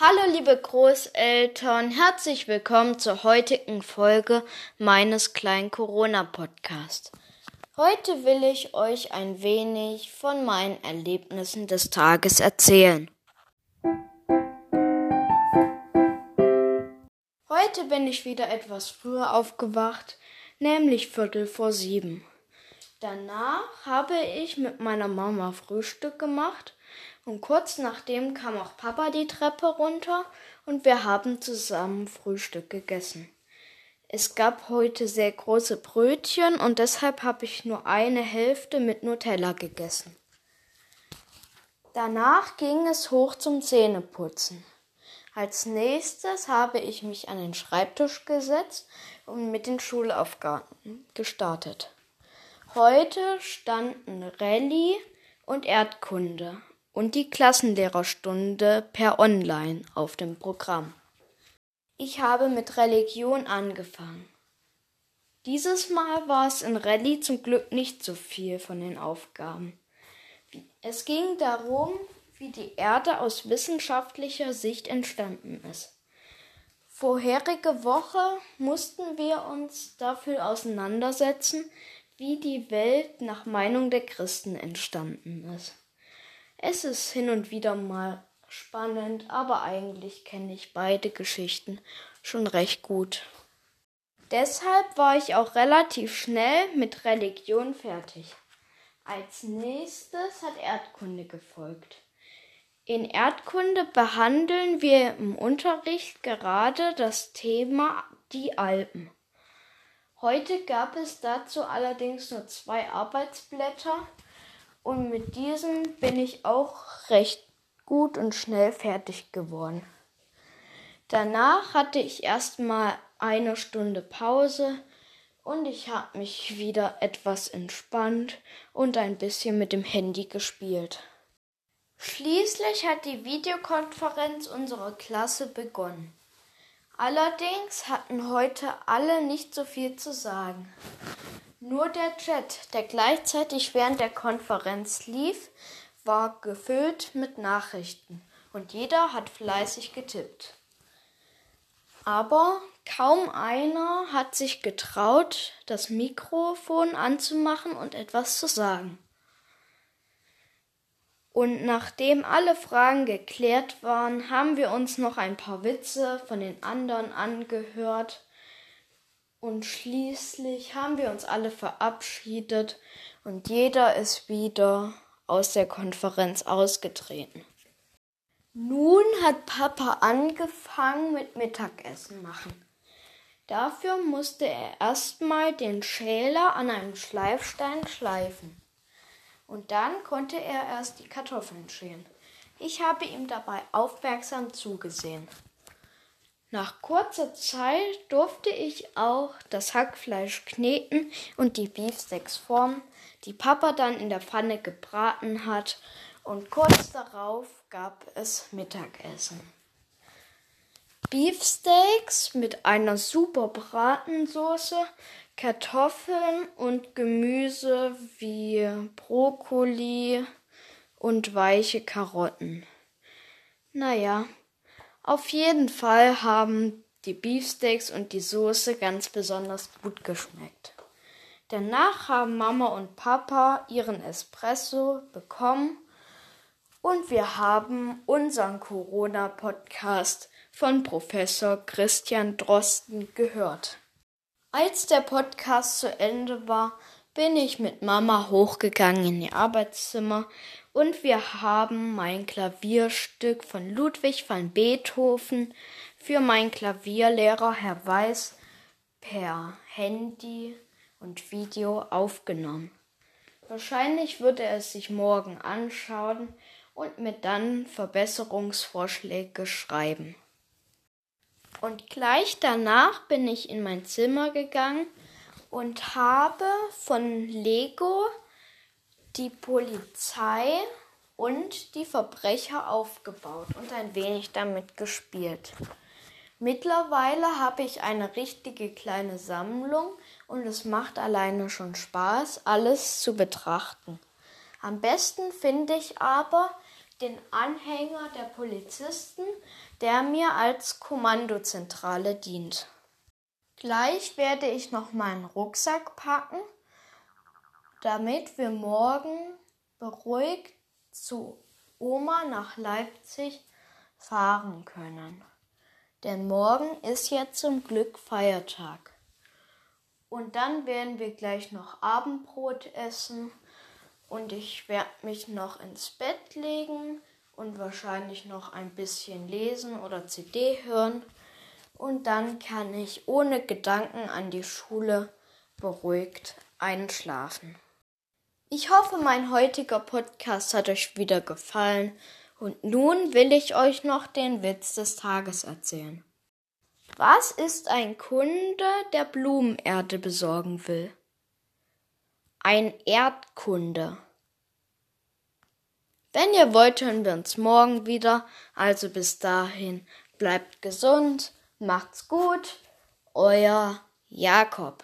Hallo liebe Großeltern, herzlich willkommen zur heutigen Folge meines kleinen Corona-Podcasts. Heute will ich euch ein wenig von meinen Erlebnissen des Tages erzählen. Heute bin ich wieder etwas früher aufgewacht, nämlich Viertel vor sieben. Danach habe ich mit meiner Mama Frühstück gemacht und kurz nachdem kam auch Papa die Treppe runter und wir haben zusammen Frühstück gegessen. Es gab heute sehr große Brötchen und deshalb habe ich nur eine Hälfte mit Nutella gegessen. Danach ging es hoch zum Zähneputzen. Als nächstes habe ich mich an den Schreibtisch gesetzt und mit den Schulaufgaben gestartet. Heute standen Rallye und Erdkunde und die Klassenlehrerstunde per Online auf dem Programm. Ich habe mit Religion angefangen. Dieses Mal war es in Rallye zum Glück nicht so viel von den Aufgaben. Es ging darum, wie die Erde aus wissenschaftlicher Sicht entstanden ist. Vorherige Woche mussten wir uns dafür auseinandersetzen, wie die Welt nach Meinung der Christen entstanden ist. Es ist hin und wieder mal spannend, aber eigentlich kenne ich beide Geschichten schon recht gut. Deshalb war ich auch relativ schnell mit Religion fertig. Als nächstes hat Erdkunde gefolgt. In Erdkunde behandeln wir im Unterricht gerade das Thema die Alpen. Heute gab es dazu allerdings nur zwei Arbeitsblätter und mit diesen bin ich auch recht gut und schnell fertig geworden. Danach hatte ich erstmal eine Stunde Pause und ich habe mich wieder etwas entspannt und ein bisschen mit dem Handy gespielt. Schließlich hat die Videokonferenz unserer Klasse begonnen. Allerdings hatten heute alle nicht so viel zu sagen. Nur der Chat, der gleichzeitig während der Konferenz lief, war gefüllt mit Nachrichten und jeder hat fleißig getippt. Aber kaum einer hat sich getraut, das Mikrofon anzumachen und etwas zu sagen. Und nachdem alle Fragen geklärt waren, haben wir uns noch ein paar Witze von den anderen angehört und schließlich haben wir uns alle verabschiedet und jeder ist wieder aus der Konferenz ausgetreten. Nun hat Papa angefangen mit Mittagessen machen. Dafür musste er erstmal den Schäler an einem Schleifstein schleifen. Und dann konnte er erst die Kartoffeln schälen. Ich habe ihm dabei aufmerksam zugesehen. Nach kurzer Zeit durfte ich auch das Hackfleisch kneten und die Beefsteaks formen, die Papa dann in der Pfanne gebraten hat, und kurz darauf gab es Mittagessen. Beefsteaks mit einer super Bratensoße, Kartoffeln und Gemüse wie Brokkoli und weiche Karotten. Naja, auf jeden Fall haben die Beefsteaks und die Soße ganz besonders gut geschmeckt. Danach haben Mama und Papa ihren Espresso bekommen und wir haben unseren Corona-Podcast von Professor Christian Drosten gehört. Als der Podcast zu Ende war, bin ich mit Mama hochgegangen in ihr Arbeitszimmer und wir haben mein Klavierstück von Ludwig van Beethoven für meinen Klavierlehrer Herr Weiß per Handy und Video aufgenommen. Wahrscheinlich wird er es sich morgen anschauen und mir dann Verbesserungsvorschläge schreiben. Und gleich danach bin ich in mein Zimmer gegangen und habe von Lego die Polizei und die Verbrecher aufgebaut und ein wenig damit gespielt. Mittlerweile habe ich eine richtige kleine Sammlung und es macht alleine schon Spaß, alles zu betrachten. Am besten finde ich aber den Anhänger der Polizisten, der mir als Kommandozentrale dient. Gleich werde ich noch meinen Rucksack packen, damit wir morgen beruhigt zu Oma nach Leipzig fahren können. Denn morgen ist ja zum Glück Feiertag. Und dann werden wir gleich noch Abendbrot essen und ich werde mich noch ins Bett legen und wahrscheinlich noch ein bisschen lesen oder CD hören. Und dann kann ich ohne Gedanken an die Schule beruhigt einschlafen. Ich hoffe, mein heutiger Podcast hat euch wieder gefallen und nun will ich euch noch den Witz des Tages erzählen. Was ist ein Kunde, der Blumenerde besorgen will? Ein Erdkunde. Wenn ihr wollt, hören wir uns morgen wieder. Also bis dahin, bleibt gesund, Macht's gut, euer Jakob.